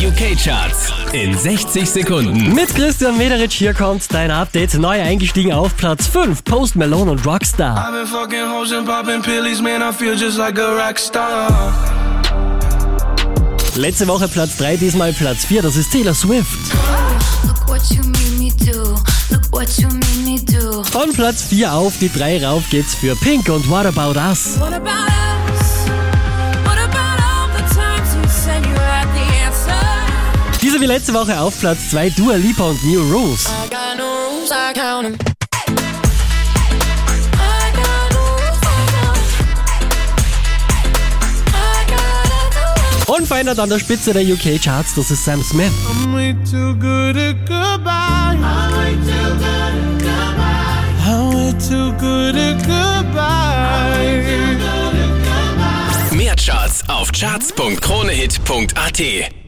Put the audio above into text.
UK-Charts in 60 Sekunden. Mit Christian Mederich hier kommt dein Update. Neu eingestiegen auf Platz 5. Post Malone und Rockstar. I've been fucking hoes and popping pillies, man, I feel just like a rock star. Letzte Woche Platz 3, diesmal Platz 4. Das ist Taylor Swift. Von Platz 4 auf die 3 rauf geht's für Pink und What About Us. What about wie letzte Woche auf Platz 2 Dua Lipa und New Rules. No rules, no. Und an der Spitze der UK-Charts, das ist Sam Smith. I'm way too good at goodbye. I'm way too good at goodbye. I'm way too good at goodbye. Mehr Charts auf charts.kronehit.at